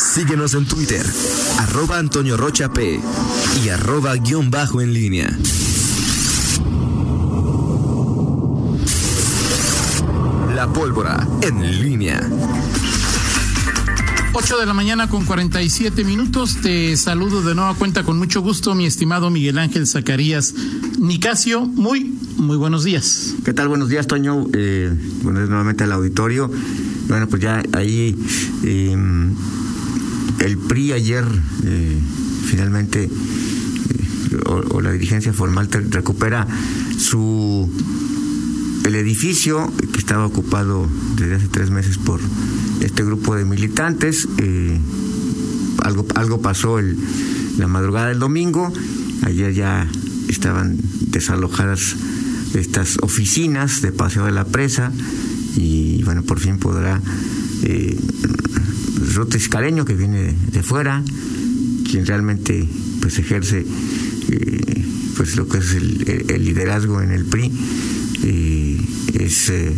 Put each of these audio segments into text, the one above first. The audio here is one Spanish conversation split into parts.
Síguenos en Twitter, arroba Antonio Rocha P y arroba guion bajo en línea. La pólvora en línea. 8 de la mañana con 47 minutos. Te saludo de nueva cuenta con mucho gusto, mi estimado Miguel Ángel Zacarías Nicasio. Muy, muy buenos días. ¿Qué tal? Buenos días, Toño. Eh, buenos días nuevamente al auditorio. Bueno, pues ya ahí eh, el PRI ayer eh, finalmente, eh, o, la dirigencia formal recupera su el edificio que estaba ocupado desde hace tres meses por este grupo de militantes. eh, algo, algo pasó el, la madrugada del domingo. Ayer ya estaban desalojadas estas oficinas de Paseo de la Presa y bueno, por fin podrá Ruth Iscareño, que viene de, fuera, quien realmente pues ejerce eh, pues lo que es el, liderazgo en el PRI eh, es eh,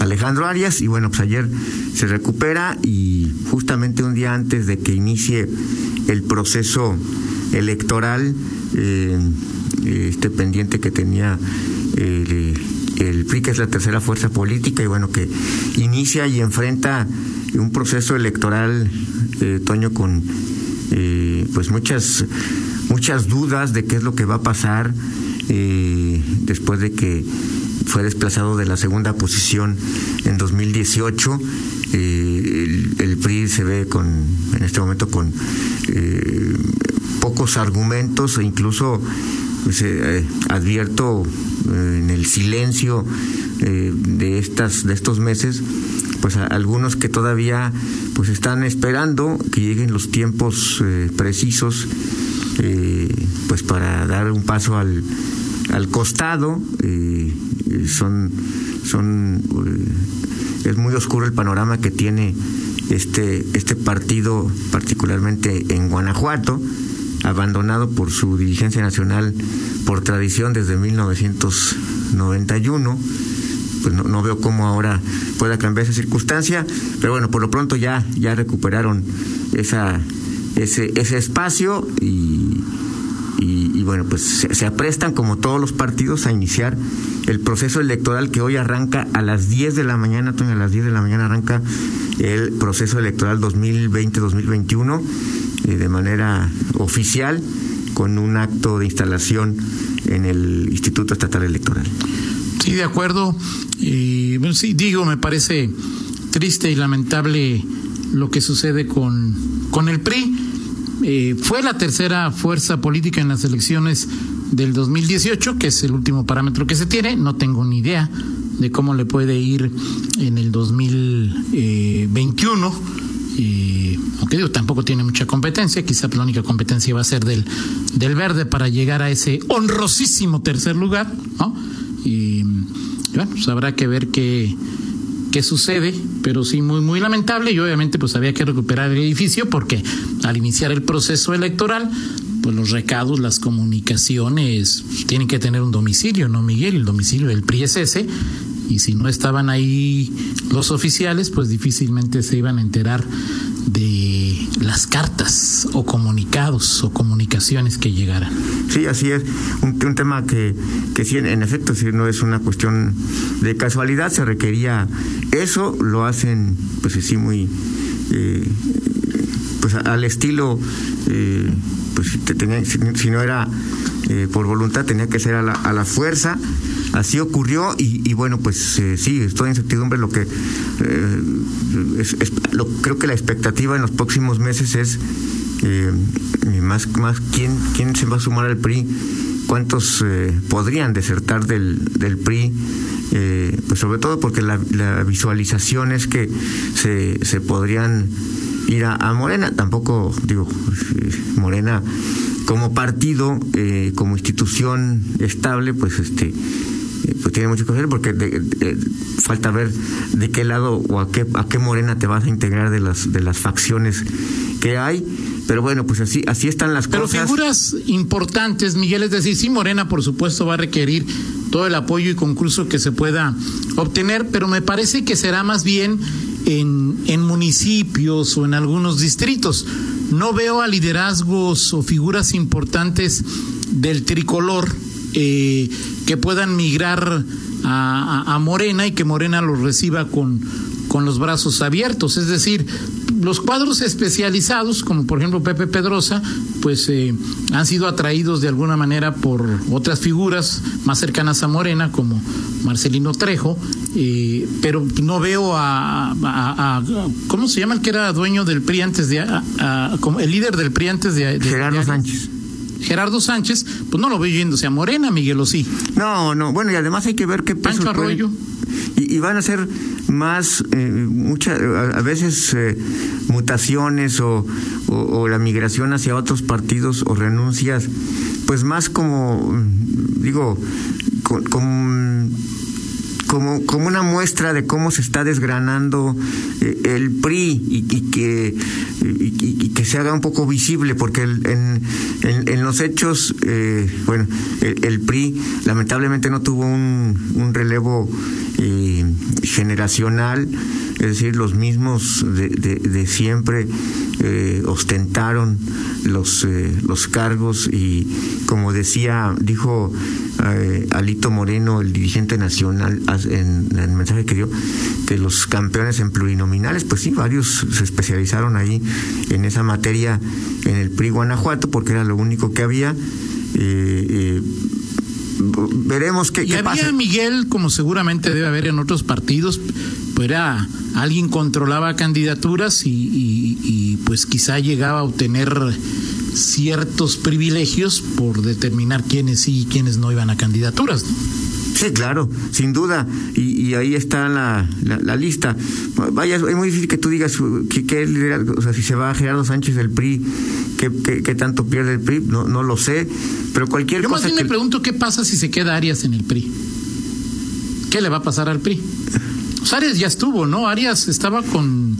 Alejandro Arias. Y bueno pues ayer se recupera y justamente un día antes de que inicie el proceso electoral este pendiente que tenía el, el PRI que es la tercera fuerza política y bueno que inicia y enfrenta un proceso electoral eh, Toño con eh, pues muchas muchas dudas de qué es lo que va a pasar eh, después de que fue desplazado de la segunda posición en 2018 eh, el, el PRI se ve con en este momento con eh, pocos argumentos e incluso pues, advierto en el silencio de estas de estos meses pues a- algunos que todavía pues están esperando que lleguen los tiempos eh, precisos eh, pues para dar un paso al, al costado eh, eh, son son es muy oscuro el panorama que tiene este este partido particularmente en Guanajuato abandonado por su dirigencia nacional por tradición desde 1991 pues no, no veo cómo ahora pueda cambiar esa circunstancia, pero bueno, por lo pronto ya, ya recuperaron ese, ese espacio y, y, bueno, pues se, se aprestan como todos los partidos a iniciar el proceso electoral que hoy arranca a las 10 de la mañana, Toño, a las 10 de la mañana arranca el proceso electoral 2020-2021 eh, de manera oficial con un acto de instalación en el Instituto Estatal Electoral. Sí, de acuerdo. Y bueno, sí, digo, me parece triste y lamentable lo que sucede con, con el PRI. Eh, fue la tercera fuerza política en las elecciones del 2018, que es el último parámetro que se tiene. No tengo ni idea de cómo le puede ir en el 2021. Eh, aunque digo, tampoco tiene mucha competencia, quizá la única competencia va a ser del, del verde para llegar a ese honrosísimo tercer lugar, ¿no? Y, bueno, pues habrá que ver qué, qué sucede, pero sí muy muy lamentable y obviamente pues había que recuperar el edificio porque al iniciar el proceso electoral pues los recados, las comunicaciones tienen que tener un domicilio, ¿no, Miguel? El domicilio del PRI es ese y si no estaban ahí los oficiales, pues difícilmente se iban a enterar de las cartas o comunicados o comunicaciones que llegaran. Sí, así es. Un, un tema que, que sí, en, efecto, sí, no es una cuestión de casualidad, se requería eso, lo hacen, pues sí, muy, eh, pues al estilo, eh, pues tenía- si- si no era eh, por voluntad, tenía que ser a la, a la fuerza. Así ocurrió y, y bueno, pues eh, sí, estoy en incertidumbre. Lo que eh, lo- creo que la expectativa en los próximos meses es eh, eh, más, más quién, quién se va a sumar al PRI, cuántos eh, podrían desertar del, del PRI, pues sobre todo porque la, visualización es que se, se podrían ir a, a Morena, tampoco digo, Morena como partido, eh, como institución estable, pues este pues tiene mucho que ver porque de- de- falta ver de qué lado o a qué a qué morena te vas a integrar de las de las facciones que hay pero bueno pues así así están las Pero cosas figuras importantes, Miguel, es decir, sí, Morena, por supuesto, va a requerir todo el apoyo y concurso que se pueda obtener, pero me parece que será más bien en, en municipios o en algunos distritos. No veo a liderazgos o figuras importantes del tricolor eh, que puedan migrar a, a, a, Morena y que Morena los reciba con, con los brazos abiertos. Es decir, los cuadros especializados, como por ejemplo Pepe Pedrosa, pues eh, han sido atraídos de alguna manera por otras figuras más cercanas a Morena, como Marcelino Trejo, eh, pero no veo a, a, a, ¿cómo se llama el que era dueño del PRI antes de, como el líder del PRI antes de, de Gerardo de, Sánchez. Gerardo Sánchez, pues no lo veo yéndose a Morena, Miguel, o sí. No, no, bueno, y además hay que ver qué peso Pancho Arroyo. Y, y, van a ser más, eh, muchas, a, a, veces eh, mutaciones o, o, o, la migración hacia otros partidos o renuncias, pues más como, digo, con, con como, como una muestra de cómo se está desgranando eh, el PRI y, que, que se haga un poco visible, porque en, en, en, los hechos, eh, bueno, el, el, PRI lamentablemente no tuvo un, un relevo eh, generacional, es decir, los mismos de, siempre eh, ostentaron los, eh, los cargos y como decía, dijo eh, Alito Moreno, el dirigente nacional, en, el mensaje que dio, que los campeones en plurinominales, pues sí, varios se especializaron ahí en esa materia en el PRI Guanajuato, porque era lo único que había. Veremos qué, y qué había pasa. Miguel, como seguramente debe haber en otros partidos, pues era alguien controlaba candidaturas y, y, y, pues quizá llegaba a obtener ciertos privilegios por determinar quiénes sí y quiénes no iban a candidaturas. ¿no? Sí, claro, sin duda. Y, y ahí está la, la, la, lista. Vaya, es muy difícil que tú digas que, que o sea, si se va a Gerardo Sánchez del PRI, ¿qué, qué, qué tanto pierde el PRI? No, no lo sé. Pero cualquier Yo cosa. más bien que... me pregunto qué pasa si se queda Arias en el PRI. ¿Qué le va a pasar al PRI? Pues Arias ya estuvo, ¿no? Arias estaba con.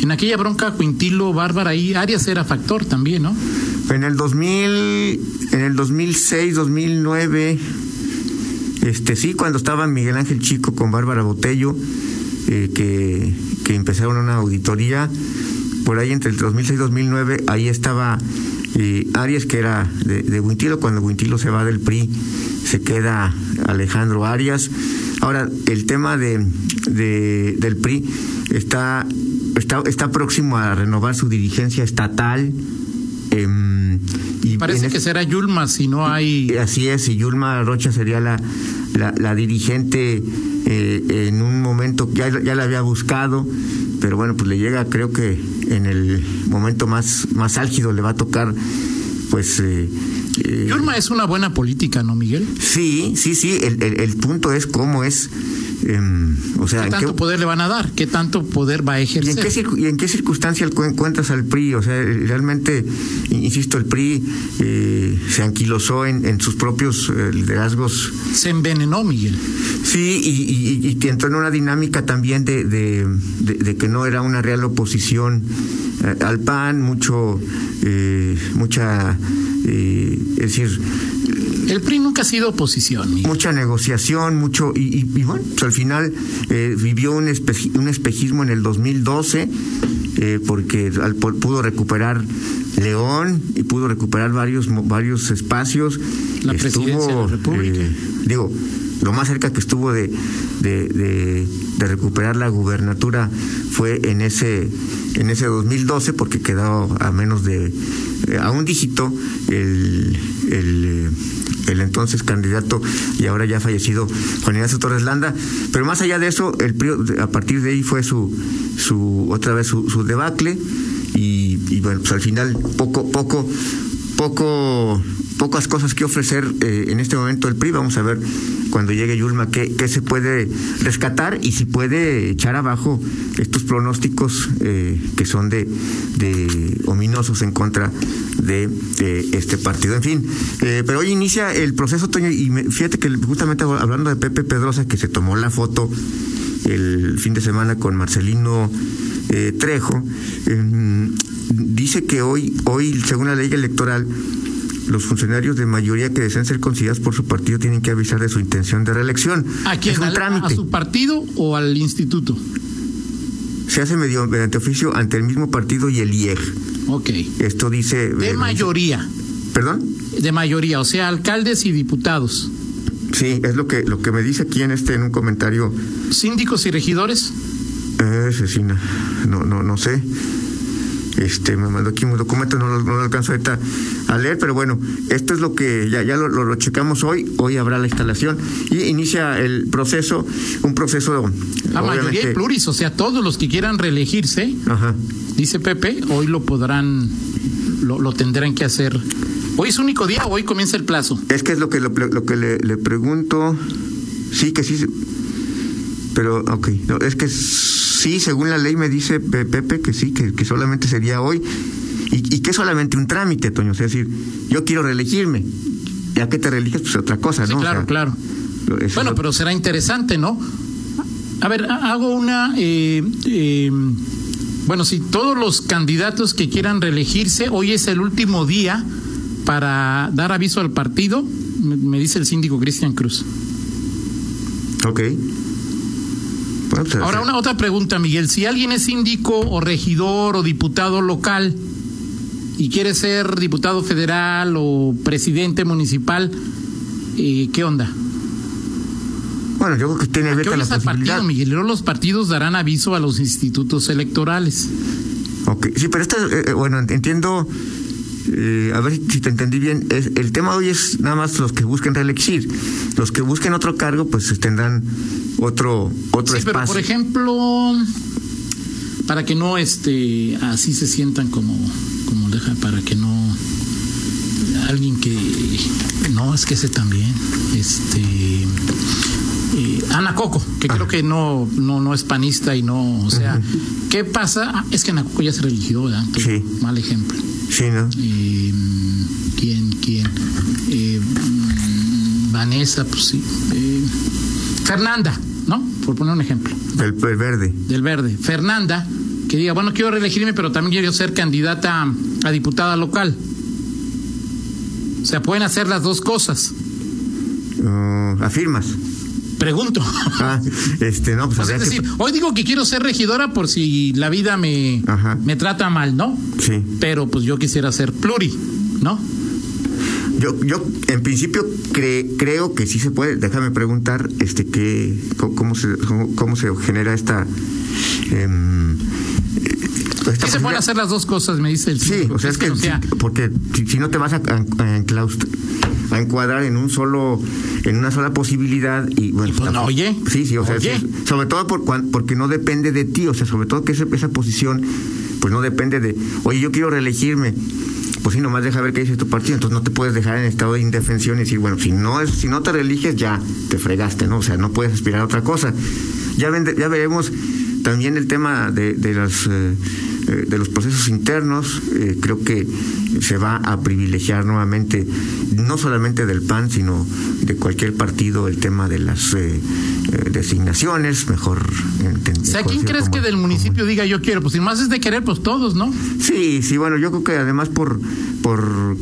En aquella bronca Quintilo, Bárbara, ahí Arias era factor también, ¿no? En el 2000, en el 2006, 2009, este sí, cuando estaba Miguel Ángel Chico con Bárbara Botello, eh, que, que empezaron una auditoría, por ahí entre el 2006 y 2009, ahí estaba eh, Arias, que era de, de Huintilo, cuando Huintilo se va del PRI, se queda Alejandro Arias. Ahora, el tema de, de, del PRI está, está, está próximo a renovar su dirigencia estatal. Eh, y Parece que será Yulma si no hay. Así es, y Yulma Rocha sería la, la, la dirigente eh, en un momento, ya, ya la había buscado, pero bueno, pues le llega, creo que en el momento más, más álgido le va a tocar, pues. Eh, eh, Yulma es una buena política, ¿no, Miguel? Sí, sí, sí. El, el, el punto es cómo es. Eh, o sea, ¿Qué tanto qué, poder le van a dar? ¿Qué tanto poder va a ejercer? ¿Y en qué, y en qué circunstancia encuentras al PRI? O sea, realmente, insisto, el PRI eh, se anquilosó en, en sus propios eh, liderazgos. Se envenenó, Miguel. Sí, y, y, y, entró en una dinámica también de, de, de, de que no era una real oposición eh, al PAN, mucho, eh, mucha, eh, es decir, el PRI nunca ha sido oposición. Mucha negociación, mucho. Y, y, y bueno, pues al final eh, vivió un, espeji, un, espejismo en el 2012, eh, porque al, pudo recuperar León y pudo recuperar varios, varios espacios. La estuvo, presidencia de la República. Eh, digo, lo más cerca que estuvo de, de, de, de, recuperar la gubernatura fue en ese, en ese 2012, porque quedó a menos de. a un dígito el. el el entonces candidato y ahora ya fallecido Juan Ignacio Torres Landa. Pero más allá de eso, el PRI, a partir de ahí fue su, su otra vez su, su debacle y, y, bueno, pues al final poco, poco, poco, pocas cosas que ofrecer eh, en este momento el PRI. Vamos a ver cuando llegue Yulma qué, qué se puede rescatar y si puede echar abajo estos pronósticos eh, que son de, de ominosos en contra de, este partido. En fin, eh, pero hoy inicia el proceso, Toño, y me, fíjate que justamente hablando de Pepe Pedrosa, que se tomó la foto el fin de semana con Marcelino eh, Trejo, eh, dice que hoy, hoy, según la ley electoral, los funcionarios de mayoría que desean ser considerados por su partido tienen que avisar de su intención de reelección. ¿A quién? Es un ¿A, trámite. ¿A su partido o al instituto? se hace medio, mediante oficio ante el mismo partido y el IEG. Ok. Esto dice... De eh, mayoría. ¿Perdón? De mayoría, o sea, alcaldes y diputados. Sí, es lo que, lo que me dice aquí en este, en un comentario. Síndicos y regidores. Eh, no, no, no, no sé. Este, me mandó aquí un documento, no lo, no lo alcanzo ahorita a leer, pero bueno, esto es lo que ya, ya lo, lo, lo checamos hoy, hoy habrá la instalación y inicia el proceso, un proceso... La mayoría obviamente- y pluris, o sea, todos los que quieran reelegirse, Ajá. dice Pepe, hoy lo podrán, lo, lo tendrán que hacer. Hoy es único día, hoy comienza el plazo. Es que es lo que, lo, lo que le, le pregunto. Sí, que sí. Pero, ok. No, es que sí, según la ley me dice Pe- Pepe que sí, que, que solamente sería hoy. Y, y que es solamente un trámite, Toño. O sea, es decir, yo quiero reelegirme. Ya que te reeliges, pues otra cosa, Sí, ¿no? O claro, sea, claro. Bueno, lo- pero será interesante, ¿no? A ver, ha- hago una... eh, eh, bueno, si todos los candidatos que quieran reelegirse, hoy es el último día para dar aviso al partido, me, me dice el síndico Cristian Cruz. Ok. Bueno, pues, Ahora, una otra pregunta, Miguel. Si alguien es síndico o regidor o diputado local y quiere ser diputado federal o presidente municipal, eh, ¿qué onda? Bueno, yo creo que tiene ¿Qué abierta la posibilidad. partido, Miguel? Los partidos darán aviso a los institutos electorales. Ok, sí, pero esto, eh, eh, bueno, entiendo, eh, a ver si te entendí bien, es, el tema hoy es nada más los que busquen reelegir, los que busquen otro cargo, pues tendrán otro, otro Sí, pero espacio. por ejemplo, para que no este así se sientan como como deja para que no alguien que no es que ese también este eh, Ana Coco que creo que no no no es panista y no o sea qué pasa Ah, es que Ana Coco ya se religió ¿verdad? Entonces, Sí. mal ejemplo Sí, ¿no? eh, quién quién Eh, mm, Vanessa pues sí Eh, Fernanda no por poner un ejemplo El, el verde. del Verde, Fernanda, que diga, bueno, quiero reelegirme, pero también quiero ser candidata a, a diputada local. O sea, pueden hacer las dos cosas. Uh, afirmas. Pregunto. Ah, este, no, pues O sea, que- hoy digo que quiero ser regidora por si la vida me, Ajá. me trata mal, ¿no? Sí. Pero pues yo quisiera ser pluri, ¿no? Yo, yo en principio cre- creo que sí se puede. Déjame preguntar, este, qué, cómo, cómo se, cómo, cómo se genera esta. em, esta Sí se pueden hacer las dos cosas, me dice el Sí, o sea, es que, o sea, sí, porque si, si no te vas a, a- a enclaust- a encuadrar en un solo, en una sola posibilidad y bueno, pues, no, oye, sí, sí, o sea, sobre todo por, porque no depende de ti, o sea, sobre todo que esa, esa posición, pues no depende de, oye, yo quiero reelegirme, pues sí, nomás deja ver qué dice tu partido, entonces no te puedes dejar en estado de indefensión y decir, bueno, si no es, si no te reeliges ya te fregaste, ¿no? O sea, no puedes aspirar a otra cosa. Ya, vende- ya veremos también el tema de, de las eh, eh, de los procesos internos, eh, creo que se va a privilegiar nuevamente, no solamente del PAN, sino de cualquier partido, el tema de las eh, eh, designaciones, mejor. o sea, ¿quién crees como- que del municipio diga yo quiero? Pues si más es de querer, pues todos, ¿no? Sí, sí, bueno, yo creo que además por, por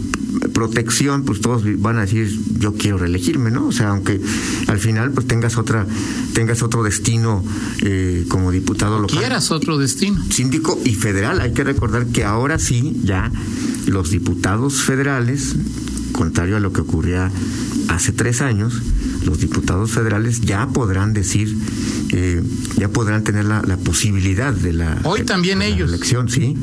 protección, pues todos van a decir yo quiero reelegirme, ¿no? O sea, aunque al final pues tengas otra, tengas otro destino eh, como diputado local. Quieras otro destino. síndico y federal. Hay que recordar que ahora sí, ya los diputados federales, contrario a lo que ocurría hace tres años, los diputados federales ya podrán decir, eh, ya podrán tener la, la posibilidad de la, Hoy también de la ellos. elección, sí.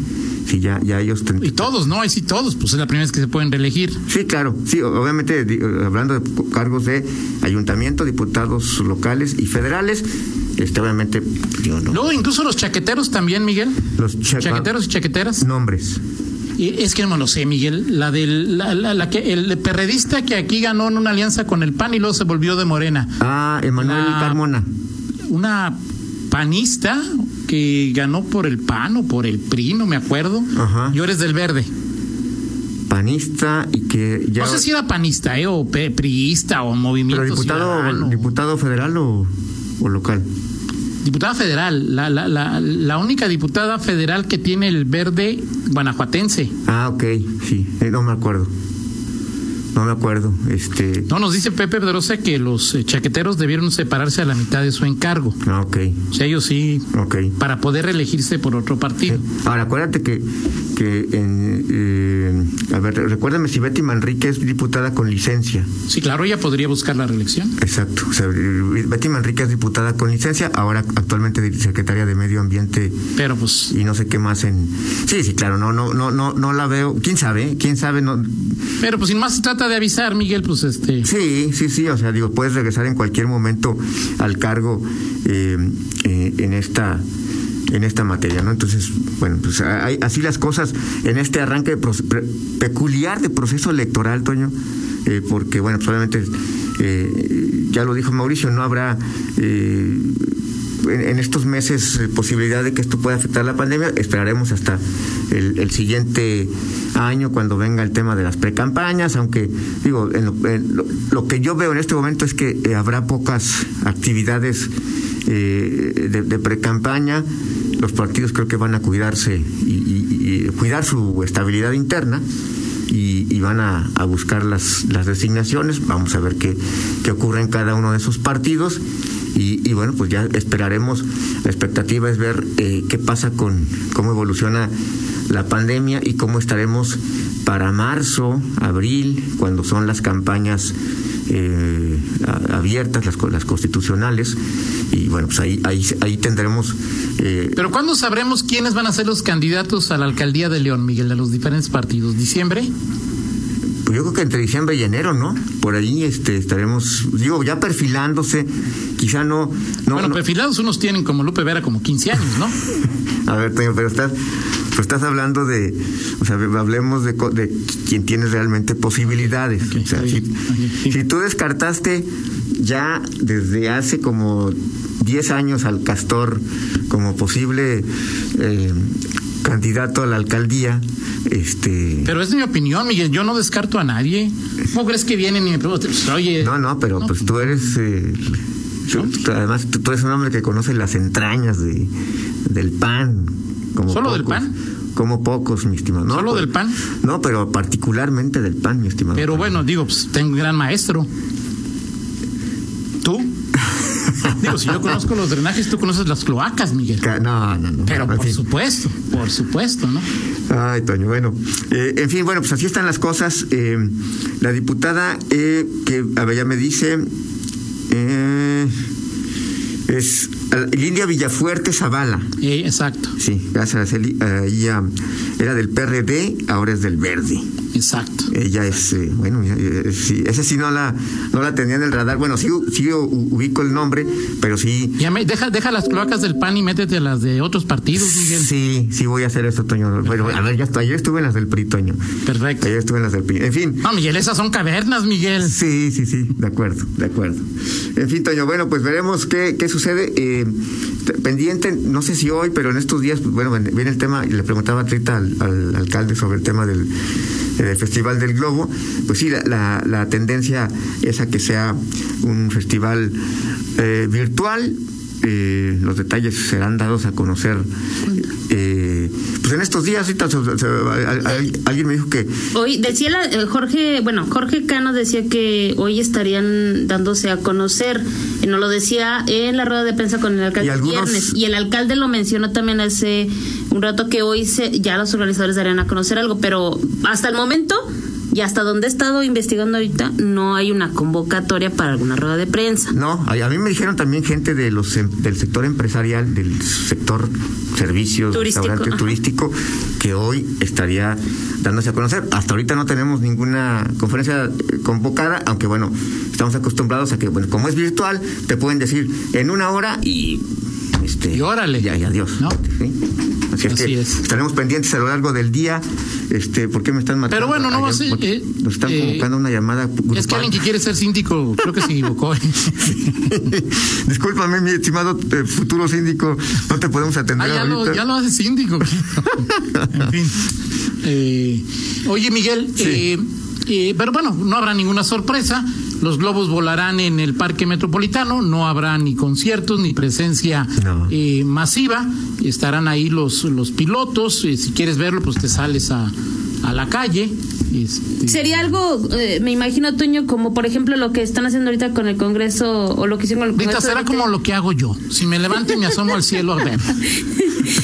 Sí, ya, ya ellos Y todos, ¿no? Ahí sí todos, pues es la primera vez que se pueden reelegir. Sí, claro. Sí, obviamente, eh, hablando de cargos de ayuntamiento, diputados locales y federales, este, obviamente, yo no. Luego incluso los chaqueteros también, Miguel. Los cha- Chaqueteros y chaqueteras. Nombres. Es que no lo sé, Miguel. La del la, la- la que el perredista que aquí ganó en una alianza con el PAN y luego se volvió de Morena. Ah, Emanuel Carmona. Una panista que ganó por el PAN o por el PRI, no me acuerdo. Ajá. Yo eres del verde. panista y que ya No sé si era panista, ¿eh? O priista o movimiento pero diputado diputado federal o, o local Diputada federal, la, la, la, la única diputada federal que tiene el verde guanajuatense. ah ok sí eh, no me acuerdo No me acuerdo. Este... No, nos dice Pepe Pedrosa que los eh, chaqueteros debieron separarse a la mitad de su encargo. Ah, ok. O sea, ellos sí, Ok. para poder reelegirse por otro partido. Ahora, acuérdate que, que en, eh, a ver, recuérdame si Betty Manrique es diputada con licencia. Sí, claro, ella podría buscar la reelección. Exacto. O sea, Betty Manrique es diputada con licencia, ahora actualmente secretaria de Medio Ambiente Pero pues, y no sé qué más en. Sí, sí, claro. No, no, no, no, no la veo. ¿Quién sabe? ¿Quién sabe? No. pero pues sin más se trata de avisar, Miguel, pues este. Sí, sí, sí. O sea, digo, puedes regresar en cualquier momento al cargo eh, eh, en esta en esta materia, ¿no? Entonces, bueno, pues hay, así las cosas en este arranque peculiar de proceso electoral, Toño, eh, porque, bueno, pues obviamente, eh, ya lo dijo Mauricio, no habrá eh, en, estos meses eh, posibilidad de que esto pueda afectar la pandemia. Esperaremos hasta el, el siguiente año cuando venga el tema de las precampañas, aunque digo, en lo, en lo- lo que yo veo en este momento es que eh, habrá pocas actividades eh, de, de precampaña. Los partidos creo que van a cuidarse y- y cuidar su estabilidad interna y, y van a, buscar las, las designaciones. Vamos a ver qué, qué ocurre en cada uno de esos partidos. Y, y bueno, pues ya esperaremos. La expectativa es ver eh, qué pasa con cómo evoluciona la pandemia y cómo estaremos para marzo, abril, cuando son las campañas eh, abiertas, las, co- las constitucionales. Y bueno, pues ahí, ahí, ahí tendremos. eh, Pero ¿cuándo sabremos quiénes van a ser los candidatos a la alcaldía de León, Miguel, de los diferentes partidos? ¿Diciembre? Pues yo creo que entre diciembre y enero, ¿no? Por ahí este, estaremos, digo, ya perfilándose, quizá no... no bueno, no- perfilados unos tienen como Lupe Vera como 15 años, ¿no? A ver, pero estás, pero estás hablando de, o sea, hablemos de, de quien tiene realmente posibilidades. O sea, si, bien, ok, sí. si tú descartaste ya desde hace como 10 años al Castor como posible eh, candidato a la alcaldía, este... Pero es mi opinión, Miguel. Yo no descarto a nadie. ¿Cómo crees que vienen y me preguntan? Oye, No, no, pero pues tú eres. eh, ¿No? tú- además, tú, tú eres un hombre que conoce las entrañas de, del pan. Como ¿Solo del pan? Como pocos, mi estimado. No, ¿Solo pues, del pan? No, pero particularmente del pan, mi estimado. pero bueno, digo, pues tengo un gran maestro. ¿Tú? digo, si yo conozco los drenajes, tú conoces las cloacas, Miguel. No, no, no. Pero por fin. supuesto, por supuesto, ¿no? Ay, Toño, bueno. eh, en fin, bueno, pues así están las cosas. Eh, la diputada eh, que, a ver, ya me dice. eh, es Lilia Villafuerte Zavala. Eh, exacto, Sí, gracias. Eli- eh, ella era del PRD, ahora es del Verde. Exacto. Ella es, eh, bueno, eh, sí, esa sí no la, no la tenía en el radar. Bueno, sí, sí ubico el nombre, pero sí, Ya me, deja, deja las cloacas del pan y métete a las de otros partidos, Miguel. sí, sí voy a hacer esto, Toño. Bueno, a ver, ya está. Ayer estuve en las del PRI, Toño. Perfecto. Ayer estuve en las del PRI. En fin. No, Miguel, esas son cavernas, Miguel. Sí, sí, sí, de acuerdo, de acuerdo. En fin, Toño, bueno, pues veremos qué, qué sucede. Eh, pendiente, no sé si hoy, pero en estos días, bueno, viene el tema, y le preguntaba a Trita al, al alcalde sobre el tema del, del Festival del Globo. Pues sí, la, la, la tendencia es a que sea un festival eh, virtual. Eh, los detalles serán dados a conocer eh, pues en estos días ahorita alguien me dijo que Hoy decía la- eh, Jorge, bueno, Jorge Cano decía que hoy estarían dándose a conocer, nos lo decía en la rueda de prensa con el alcalde Y el algunos- viernes y el alcalde lo mencionó también hace un rato que hoy se, ya los organizadores darían a conocer algo, pero hasta el momento y hasta donde he estado investigando ahorita no hay una convocatoria para alguna rueda de prensa. No, a, mí me dijeron también gente de los em- del sector empresarial, del sector servicios, Turístico, restaurante turístico, que hoy estaría dándose a conocer. Hasta ahorita no tenemos ninguna conferencia eh, convocada, aunque bueno, estamos acostumbrados a que, bueno, como es virtual, te pueden decir en una hora y este Y órale. ya, y adiós. ¿No? ¿sí? Así, es Así que es. estaremos pendientes a lo largo del día. Este, ¿por qué me están matando? Pero bueno, no va a ser, eh, Nos están eh, convocando una llamada grupal. Es que alguien que quiere ser síndico, creo que se equivocó. ¿eh? Discúlpame, mi estimado eh, futuro síndico, no te podemos atender Ah, ya, lo, ahorita. ya lo hace síndico. en fin. Eh, oye, Miguel, Sí. pero bueno, no habrá ninguna sorpresa. Los globos volarán en el Parque Metropolitano, no habrá ni conciertos ni presencia No. eh, masiva, estarán ahí los, los pilotos, eh, si quieres verlo, pues te sales a, a la calle. este, Sería algo, eh, me imagino, Toño, como por ejemplo lo que están haciendo ahorita con el Congreso o lo que hicieron con el Rita, Congreso. será ahorita. como lo que hago yo. Si me levanto y me asomo al cielo a ver.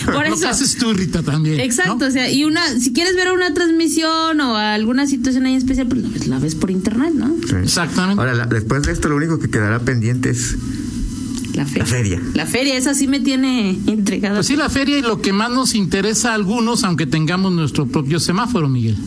Por Lo que haces tú, Rita, también. Exacto, ¿no? o sea, y una, si quieres ver una transmisión o alguna situación ahí especial, pues la ves, la ves por internet, ¿no? Sí. Exactamente. Ahora, la- después de esto, lo único que quedará pendiente es La feria. La feria. La feria, esa sí me tiene intrigada. Pues sí, la feria y lo que más nos interesa a algunos, aunque tengamos nuestro propio semáforo, Miguel.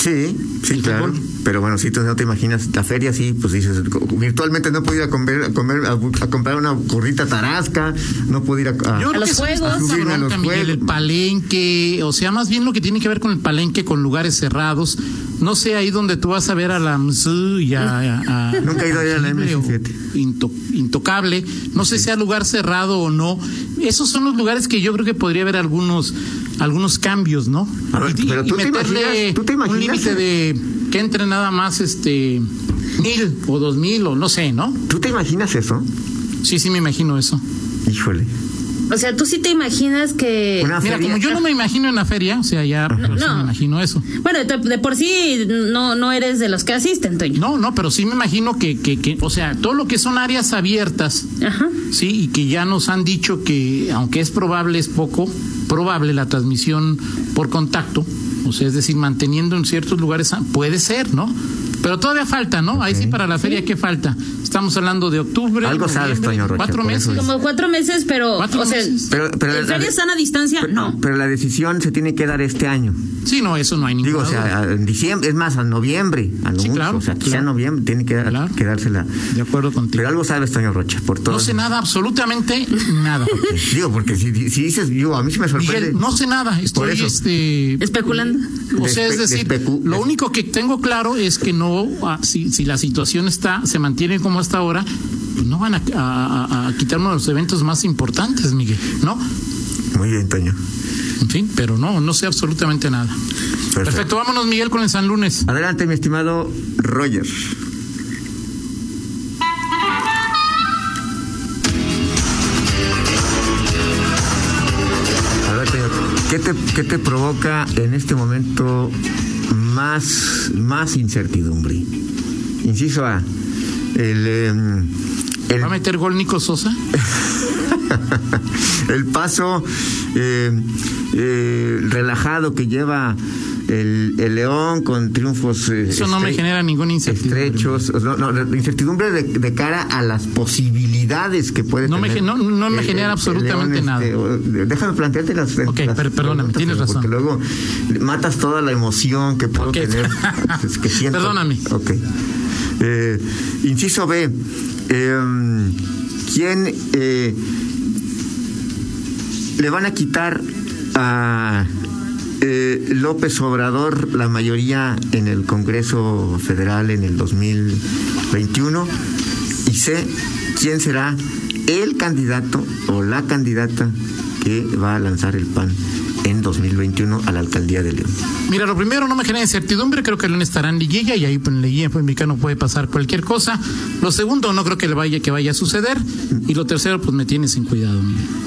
Sí, sí, El claro. fútbol. Pero bueno, si tú no te imaginas la feria, sí, pues dices, virtualmente no puedo ir a comer, a, comer, a, comprar una gorrita tarasca, no puedo ir a... a- Yo los juegos. a los Miguel, juegos. el palenque, o sea, más bien lo que tiene que ver con el palenque, con lugares cerrados. No sé, ahí donde tú vas a ver a la MSU y a... Nunca he ido a la Imposible o MS7. into- intocable. No sé si sea lugar cerrado o no. Esos son los lugares que yo creo que podría haber algunos algunos cambios, ¿no? A ver, Y- pero y tú te imaginas- tú te un imaginas límite que- de que entre nada más este mil o dos mil o no sé, ¿no? ¿Tú te imaginas eso? Sí, sí me imagino eso. Híjole. O sea, tú sí te imaginas que. Una Mira, feria. como yo no me imagino en la feria, o sea, ya pero sí no. me imagino eso. Bueno, de, de por sí no, no eres de los que asisten, Toño. No, no, pero sí me imagino que, que, que, o sea, todo lo que son áreas abiertas, Ajá. Sí, y que ya nos han dicho que, aunque es probable, es poco probable la transmisión por contacto, o sea, es decir, manteniendo en ciertos lugares, ah, puede ser, ¿no? Pero todavía falta, ¿no? Ahí sí para la feria, ¿qué falta? Estamos hablando de octubre. Algo sabes, Toño Rocha, Cuatro meses. Como cuatro meses, pero. Cuatro o sea, meses. Pero, pero ¿en la- feria sana distancia? No. Pero la decisión se tiene que dar este año. Sí, no, eso no hay ningún Digo, o sea, en diciembre, es más, a noviembre, a lo Sí, mucho. claro, o sea, quizá claro. en noviembre tiene que, Claro. que dársela. De acuerdo contigo. Pero algo sabes, Toño Rocha, por todo. No sé nada, absolutamente nada. Digo, porque si, si dices, digo, a mí sí me sorprende. Miguel, no sé nada, estoy este Especulando. O sea, es decir, lo único que tengo claro es que no, si, si la situación está, se mantiene como hasta ahora, pues no van a, a- a- a quitar uno de los eventos más importantes, Miguel, ¿no? Muy bien, Toño. En fin, pero no, no sé absolutamente nada. Perfecto, vámonos, Miguel, con el San Lunes. Adelante, mi estimado Roger. A ver, Toño, ¿qué te, qué te provoca en este momento más, más incertidumbre? Inciso A. El, em, el, ¿Va a meter gol Nico Sosa? el paso eh, eh, relajado que lleva el, el León con triunfos eh, Eso no me genera ninguna incertidumbre. estrechos, no, incertidumbre de, de cara a las posibilidades que puede No tener. no- no me genera absolutamente nada. o- déjame plantearte las, Ok, las per- perdóname, tienes porque razón. luego matas toda la emoción que puedo tener. es que siento. Perdóname. Ok. Eh, inciso B. eh, ¿Quién eh, le van a quitar a eh, López Obrador la mayoría en el Congreso Federal en el 2021? Y C. ¿Quién será el candidato o la candidata que va a lanzar el PAN en 2021 a la alcaldía de León? Mira, lo primero no me genera incertidumbre, creo que León estará en liguilla y ahí pues, en liguilla pues, mexicano puede pasar cualquier cosa. Lo segundo, no creo que le vaya que vaya a suceder. Y lo tercero, pues me tiene sin cuidado.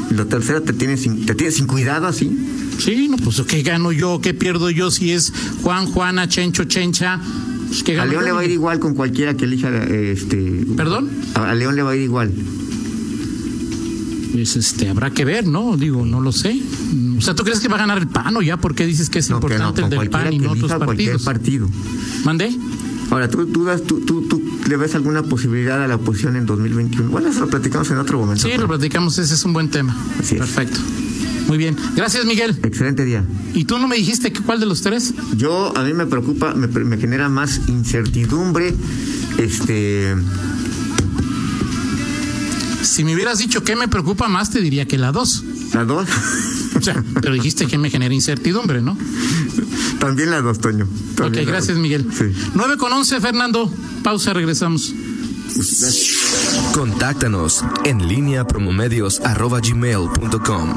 Lo tercero, ¿te tienes sin, te tienes sin cuidado así? Sí, no, pues ¿qué gano yo? ¿Qué pierdo yo si es Juan, Juana, Chencho, Chencha? Pues, ¿qué A gano León yo, le va a ir igual con cualquiera que elija este ¿Perdón? A, a León le va a ir igual. Pues este, habrá que ver, ¿no? Digo, no lo sé. O sea, ¿tú crees que va a ganar el PAN o ya? ¿Por qué dices que es No, que no, importante el del PAN y no otros partidos? partido. ¿Mandé? Ahora, ¿tú, tú, das- tú, tú, tú le ves alguna posibilidad a la oposición en 2021? Bueno, eso lo platicamos en otro momento. Sí, pero- lo platicamos, ese es un buen tema. Así es. Perfecto. Muy bien. Gracias, Miguel. Excelente día. ¿Y tú no me dijiste que cuál de los tres? Yo, a mí me preocupa, me, me genera más incertidumbre, este, Si me hubieras dicho que me preocupa más, te diría que la dos. la dos, O sea, pero dijiste que me genera incertidumbre, ¿no? también la dos, Toño. Ok, También gracias, dos. Miguel. Sí. 9 con 11, Fernando. Pausa, regresamos. Contáctanos en línea promomedios